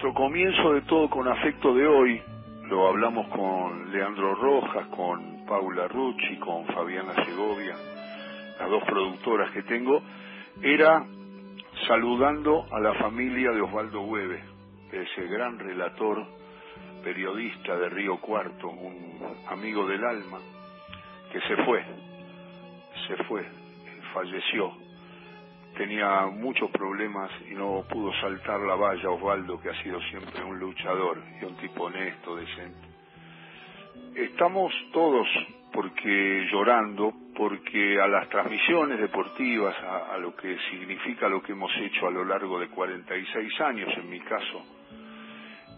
nuestro comienzo de todo con afecto de hoy, lo hablamos con Leandro Rojas, con Paula Rucci, con Fabiana Segovia, las dos productoras que tengo, era saludando a la familia de Osvaldo Hueve, ese gran relator, periodista de Río Cuarto, un amigo del alma, que se fue, se fue, falleció. Tenía muchos problemas y no pudo saltar la valla Osvaldo, que ha sido siempre un luchador y un tipo honesto, decente. Estamos todos porque llorando, porque a las transmisiones deportivas, a, lo que significa lo que hemos hecho a lo largo de 46 años, en mi caso,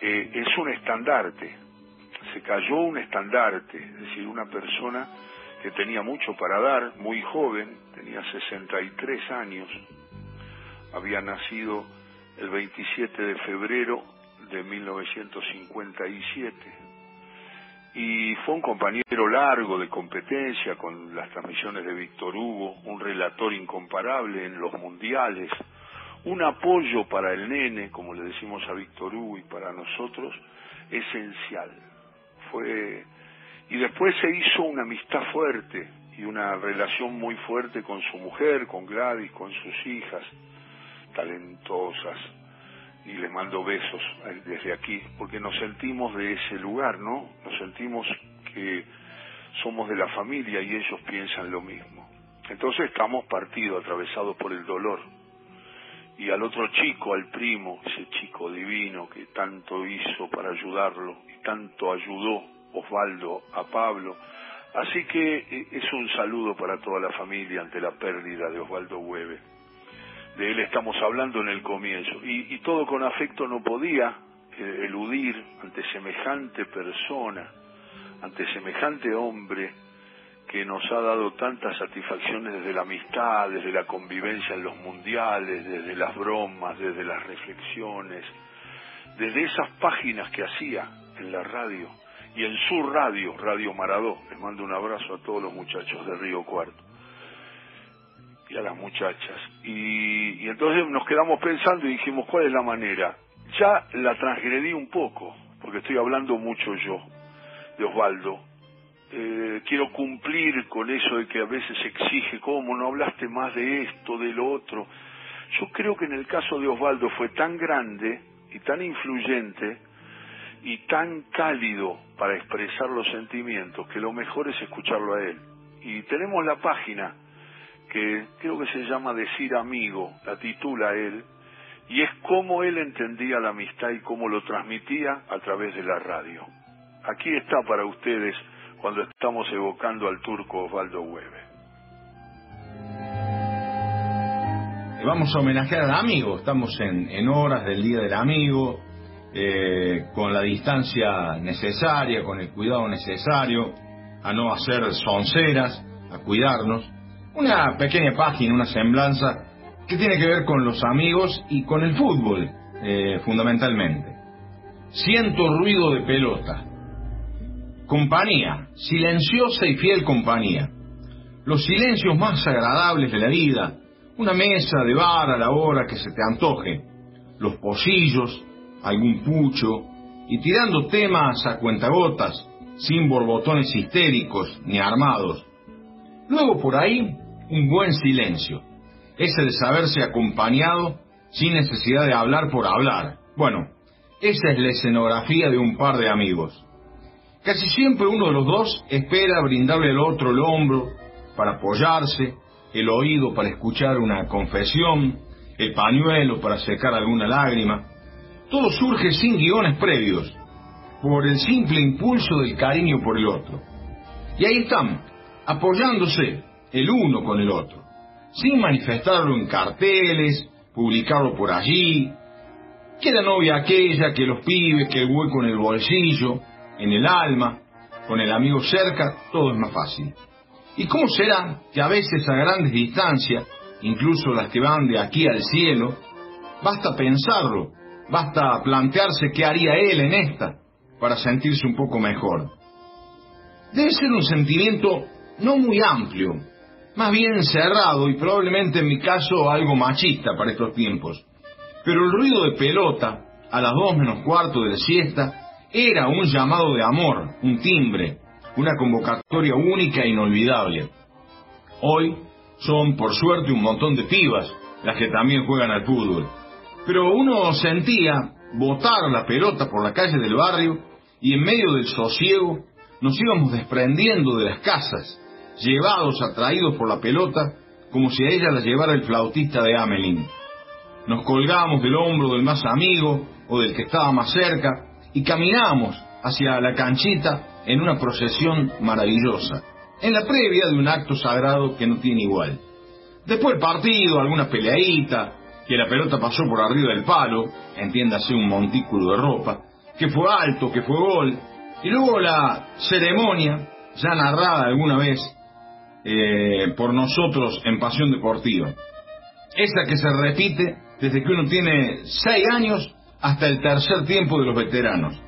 eh, es un estandarte. Se cayó un estandarte, es decir, una persona que tenía mucho para dar, muy joven, tenía 63 años, había nacido el 27 de febrero de 1957 y fue un compañero largo de competencia con las transmisiones de Víctor Hugo, un relator incomparable en los mundiales, un apoyo para el nene, como le decimos a Víctor Hugo y para nosotros, esencial. Fue y después se hizo una amistad fuerte y una relación muy fuerte con su mujer, con Gladys, con sus hijas, talentosas, y les mando besos desde aquí, porque nos sentimos de ese lugar, ¿no? Nos sentimos que somos de la familia y ellos piensan lo mismo. Entonces estamos partidos, atravesados por el dolor. Y al otro chico, al primo, ese chico divino que tanto hizo para ayudarlo y tanto ayudó Osvaldo a Pablo. Así que es un saludo para toda la familia ante la pérdida de Osvaldo Hueve de él estamos hablando en el comienzo. Y, y todo con afecto no podía eh, eludir ante semejante persona, ante semejante hombre que nos ha dado tantas satisfacciones desde la amistad, desde la convivencia en los mundiales, desde las bromas, desde las reflexiones, desde esas páginas que hacía en la radio y en su radio, Radio Maradó. Les mando un abrazo a todos los muchachos de Río Cuarto y a las muchachas. Y, y, entonces nos quedamos pensando y dijimos, ¿cuál es la manera? Ya la transgredí un poco, porque estoy hablando mucho yo de Osvaldo. Eh, quiero cumplir con eso de que a veces exige, ¿cómo no hablaste más de esto, de lo otro? Yo creo que en el caso de Osvaldo fue tan grande y tan influyente y tan cálido para expresar los sentimientos que lo mejor es escucharlo a él. Y tenemos la página que creo que se llama Decir Amigo, la titula él, y es cómo él entendía la amistad y cómo lo transmitía a través de la radio. Aquí está para ustedes cuando estamos evocando al turco Osvaldo Hueve. Vamos a homenajear al amigo, estamos en, en horas del Día del Amigo, eh, con la distancia necesaria, con el cuidado necesario, a no hacer sonceras, a cuidarnos una pequeña página, una semblanza que tiene que ver con los amigos y con el fútbol, eh, fundamentalmente. Siento ruido de pelota. Compañía, silenciosa y fiel compañía. Los silencios más agradables de la vida. Una mesa de bar a la hora que se te antoje. Los pocillos, algún pucho, y tirando temas a cuentagotas, sin borbotones histéricos ni armados. Luego por ahí un buen silencio, ese de saberse acompañado sin necesidad de hablar por hablar. Bueno, esa es la escenografía de un par de amigos. Casi siempre uno de los dos espera brindarle al otro el hombro para apoyarse, el oído para escuchar una confesión, el pañuelo para secar alguna lágrima. Todo surge sin guiones previos, por el simple impulso del cariño por el otro. Y ahí están, apoyándose, el uno con el otro, sin manifestarlo en carteles, publicarlo por allí. Que la novia aquella, que los pibes, que el hueco en el bolsillo, en el alma, con el amigo cerca, todo es más fácil. ¿Y cómo será que a veces a grandes distancias, incluso las que van de aquí al cielo, basta pensarlo, basta plantearse qué haría él en esta para sentirse un poco mejor? Debe ser un sentimiento no muy amplio, más bien cerrado y probablemente en mi caso algo machista para estos tiempos. Pero el ruido de pelota, a las dos menos cuarto de la siesta, era un llamado de amor, un timbre, una convocatoria única e inolvidable. Hoy son, por suerte, un montón de pibas las que también juegan al fútbol. Pero uno sentía botar la pelota por la calle del barrio y en medio del sosiego nos íbamos desprendiendo de las casas, llevados, atraídos por la pelota, como si a ella la llevara el flautista de Amelín. Nos colgábamos del hombro del más amigo o del que estaba más cerca y caminábamos hacia la canchita en una procesión maravillosa, en la previa de un acto sagrado que no tiene igual. Después el partido, alguna peleadita, que la pelota pasó por arriba del palo, entiéndase un montículo de ropa, que fue alto, que fue gol, y luego la ceremonia, ya narrada alguna vez eh, por nosotros en Pasión Deportiva. Esa que se repite desde que uno tiene seis años hasta el tercer tiempo de los veteranos.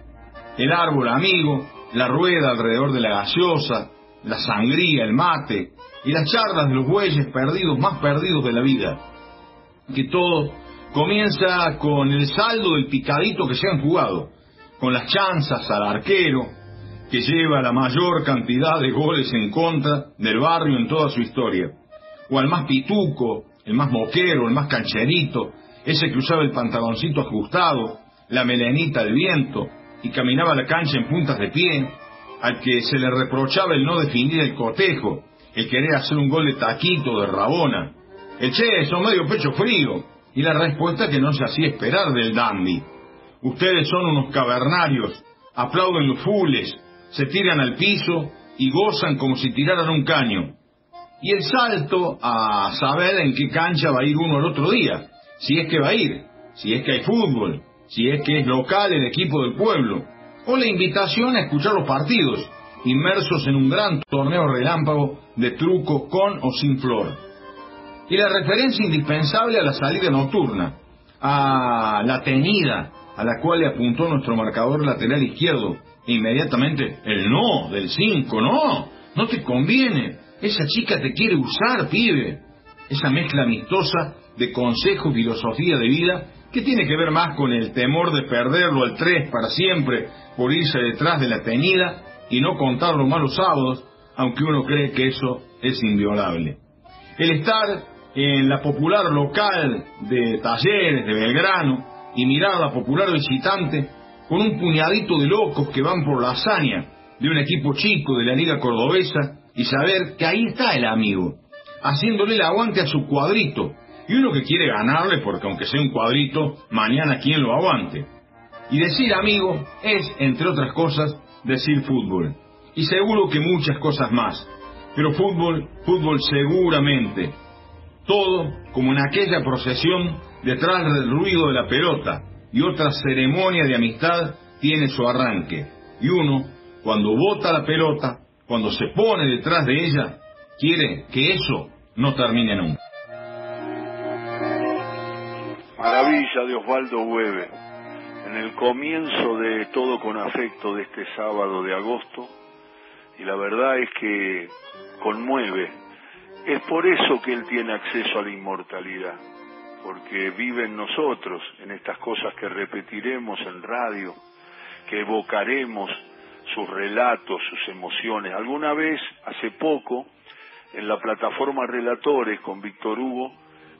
El árbol amigo, la rueda alrededor de la gaseosa, la sangría, el mate y las charlas de los bueyes perdidos, más perdidos de la vida. Que todo comienza con el saldo del picadito que se han jugado, con las chanzas al arquero, que lleva la mayor cantidad de goles en contra del barrio en toda su historia, o al más pituco, el más moquero, el más cancherito, ese que usaba el pantaloncito ajustado, la melenita al viento y caminaba la cancha en puntas de pie, al que se le reprochaba el no definir el cotejo, el querer hacer un gol de taquito, de rabona, el che, son medio pecho frío, y la respuesta que no se hacía esperar del dandy. Ustedes son unos cavernarios, aplauden los fules, se tiran al piso y gozan como si tiraran un caño. Y el salto a saber en qué cancha va a ir uno el otro día, si es que va a ir, si es que hay fútbol, si es que es local el equipo del pueblo, o la invitación a escuchar los partidos, inmersos en un gran torneo relámpago de truco con o sin flor. Y la referencia indispensable a la salida nocturna, a la tenida a la cual le apuntó nuestro marcador lateral izquierdo, inmediatamente el no del 5, no, no te conviene, esa chica te quiere usar, pibe. Esa mezcla amistosa de consejo y filosofía de vida que tiene que ver más con el temor de perderlo al 3 para siempre por irse detrás de la tenida y no contar los malos sábados, aunque uno cree que eso es inviolable. El estar en la popular local de Talleres, de Belgrano, y mirar a la popular visitante con un puñadito de locos que van por la hazaña de un equipo chico de la Liga Cordobesa y saber que ahí está el amigo, haciéndole el aguante a su cuadrito, y uno que quiere ganarle porque aunque sea un cuadrito, mañana quien lo aguante. Y decir amigo es, entre otras cosas, decir fútbol. Y seguro que muchas cosas más. Pero fútbol, fútbol seguramente. Todo como en aquella procesión detrás del ruido de la pelota y otra ceremonia de amistad tiene su arranque. Y uno, cuando bota la pelota, cuando se pone detrás de ella, quiere que eso no termine nunca. Maravilla de Osvaldo Hueve. En el comienzo de Todo con Afecto de este sábado de agosto, y la verdad es que conmueve. Es por eso que él tiene acceso a la inmortalidad porque vive en nosotros, en estas cosas que repetiremos en radio, que evocaremos sus relatos, sus emociones. Alguna vez, hace poco, en la plataforma Relatores con Víctor Hugo,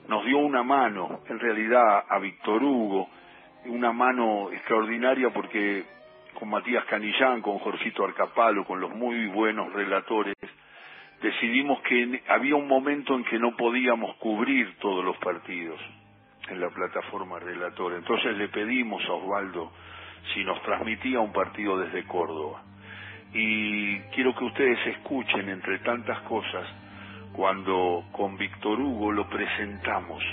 nos dio una mano, en realidad a Víctor Hugo, una mano extraordinaria porque con Matías Canillán, con Jorgito Arcapalo, con los muy buenos relatores, decidimos que había un momento en que no podíamos cubrir todos los partidos en la plataforma relator. Entonces le pedimos a Osvaldo si nos transmitía un partido desde Córdoba. Y quiero que ustedes escuchen, entre tantas cosas, cuando con Víctor Hugo lo presentamos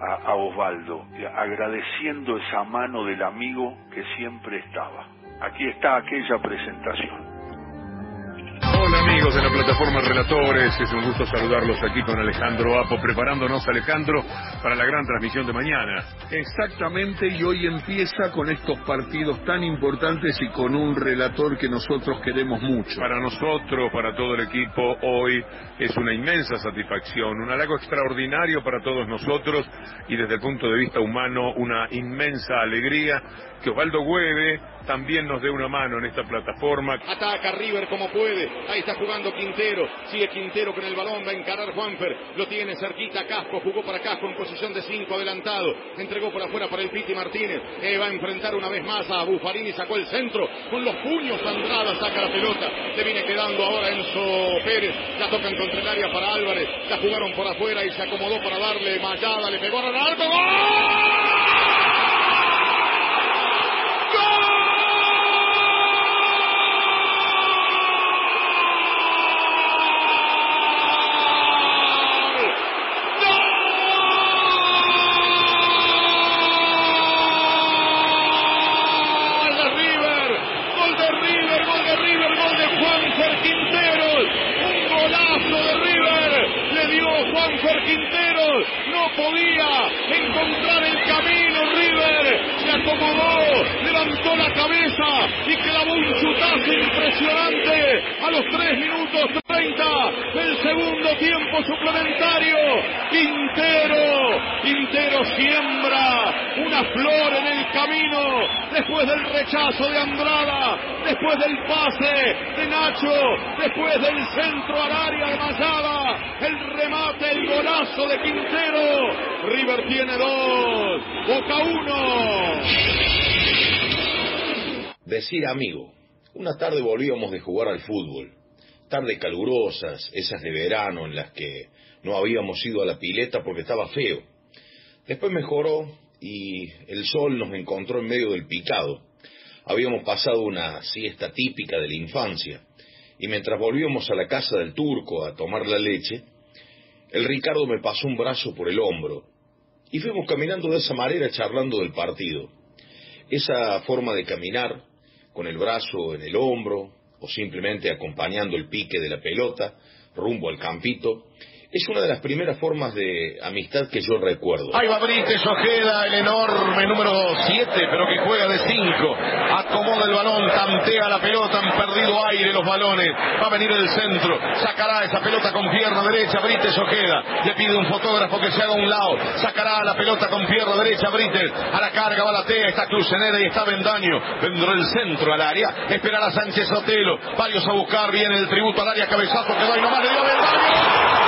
a, a Osvaldo, agradeciendo esa mano del amigo que siempre estaba. Aquí está aquella presentación. Amigos de la plataforma Relatores, es un gusto saludarlos aquí con Alejandro Apo, preparándonos Alejandro para la gran transmisión de mañana. Exactamente, y hoy empieza con estos partidos tan importantes y con un relator que nosotros queremos mucho. Para nosotros, para todo el equipo, hoy es una inmensa satisfacción, un halago extraordinario para todos nosotros y desde el punto de vista humano una inmensa alegría que Osvaldo Hueve también nos dé una mano en esta plataforma. Ataca River como puede. Ahí está jugando Quintero. Sigue Quintero con el balón. Va a encarar Juanfer. Lo tiene cerquita Casco. Jugó para Casco en posición de 5 adelantado. Entregó por afuera para el Piti Martínez. Eh, va a enfrentar una vez más a Bufarini. Sacó el centro. Con los puños Andrada saca la pelota. Se viene quedando ahora Enzo Pérez. La tocan contra el área para Álvarez. La jugaron por afuera y se acomodó para darle Mayada. Le pegó a Ronaldo. ¡Gol! podía encontrar el camino River, se acomodó, levantó la cabeza y clavó un chutazo impresionante a los 3 minutos 30 del segundo tiempo suplementario. Quintero, Quintero siembra una flor en el camino después del rechazo de Andrada, después del pase de Nacho, después del centro al área de Mayada, el remate, el golazo de Quintero. River tiene dos, Boca uno. Decir amigo, una tarde volvíamos de jugar al fútbol, tarde calurosas, esas de verano en las que no habíamos ido a la pileta porque estaba feo. Después mejoró y el sol nos encontró en medio del picado. Habíamos pasado una siesta típica de la infancia y mientras volvíamos a la casa del turco a tomar la leche, el Ricardo me pasó un brazo por el hombro y fuimos caminando de esa manera charlando del partido. Esa forma de caminar, con el brazo en el hombro o simplemente acompañando el pique de la pelota rumbo al campito, es una de las primeras formas de amistad que yo recuerdo. Ahí va Brites Ojeda, el enorme número 7, pero que juega de 5. Acomoda el balón, tantea la pelota, han perdido aire los balones. Va a venir el centro, sacará esa pelota con pierna derecha, Brites Ojeda. Le pide un fotógrafo que se haga a un lado, sacará la pelota con pierna derecha, Brites. A la carga va la tea, está Crucenera y está Vendaño. Vendrá el centro al área, esperará Sánchez Otelo. Varios a buscar, viene el tributo al área, cabezazo que va y nomás le dio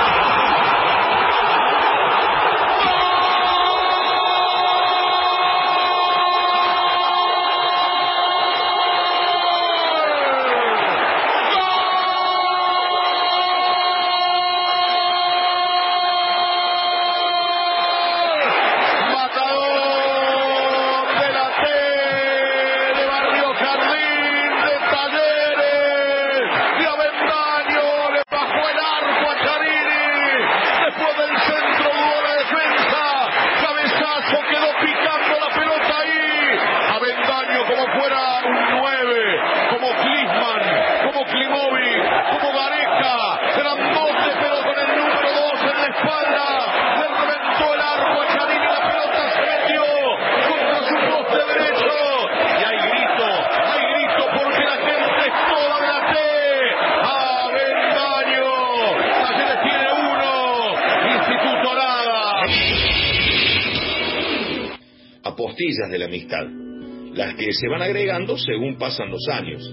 De la amistad, las que se van agregando según pasan los años,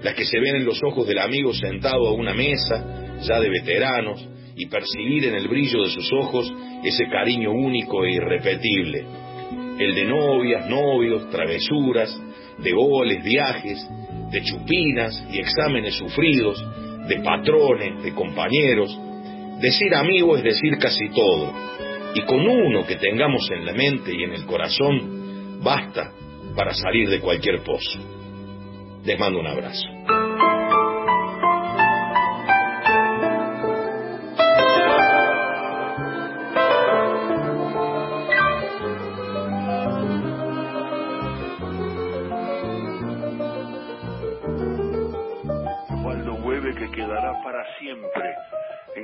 las que se ven en los ojos del amigo sentado a una mesa, ya de veteranos, y percibir en el brillo de sus ojos ese cariño único e irrepetible, el de novias, novios, travesuras, de goles, viajes, de chupinas y exámenes sufridos, de patrones, de compañeros. Decir amigo es decir casi todo, y con uno que tengamos en la mente y en el corazón, basta para salir de cualquier pozo. Les mando un abrazo.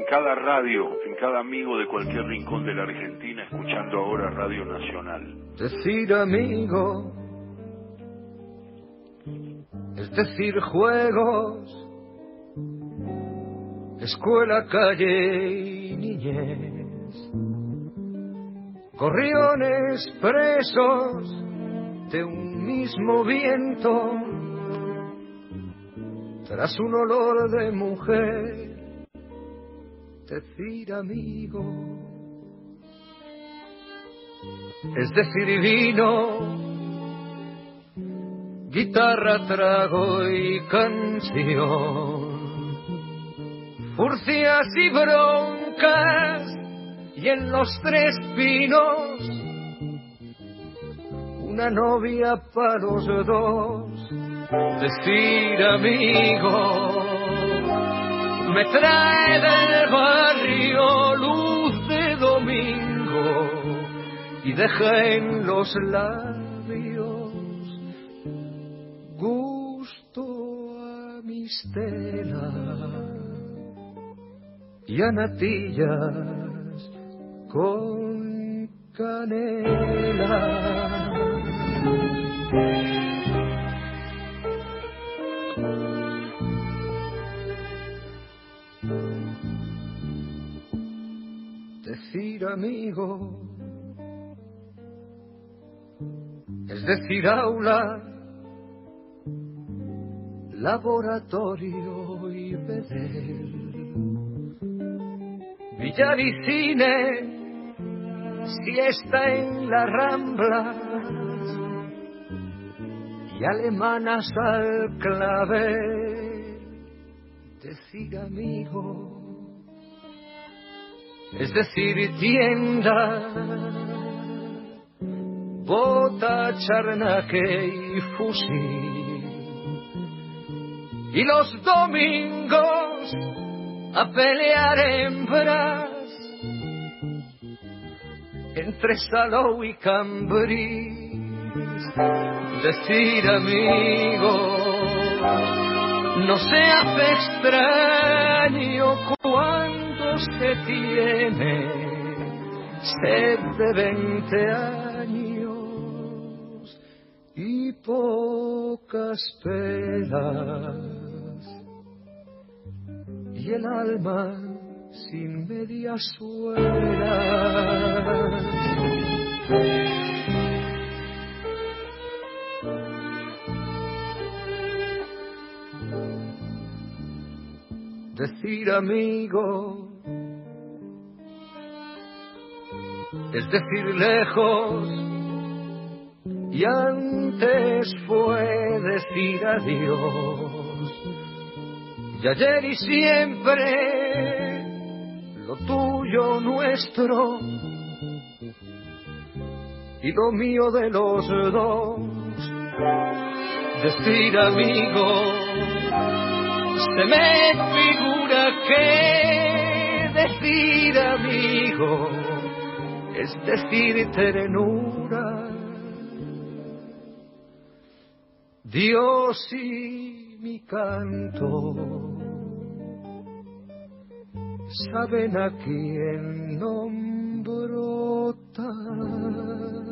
Cada radio, en cada amigo de cualquier rincón de la Argentina escuchando ahora Radio Nacional. Decir amigo es decir juegos, escuela, calle y niñez, gorriones presos de un mismo viento, tras un olor de mujer, decir amigo, es decir vino, guitarra, trago y canción, furcias y broncas, y en los tres pinos, una novia para los dos, decir amigo, me trae del barrio luz de domingo y deja en los labios gusto a mis y a natillas con canela. Amigo, es decir aula, laboratorio y bedel, billar y cine, siesta en la rambla. Y alemanas al clave, decir amigo, es decir tienda, bota, charnaque y fusil, y los domingos a pelear hembras entre Salou y Cambrís, decir amigo, no se hace extraño cuando se tiene sed de veinte años y pocas penas y el alma sin medias suelas. Decir amigo es decir lejos. Y antes fue decir adiós. Y ayer y siempre lo tuyo nuestro. Y lo mío de los dos. Decir amigo se me figura que decir amigo es decir ternura. Dios y mi canto saben a quién nombro tan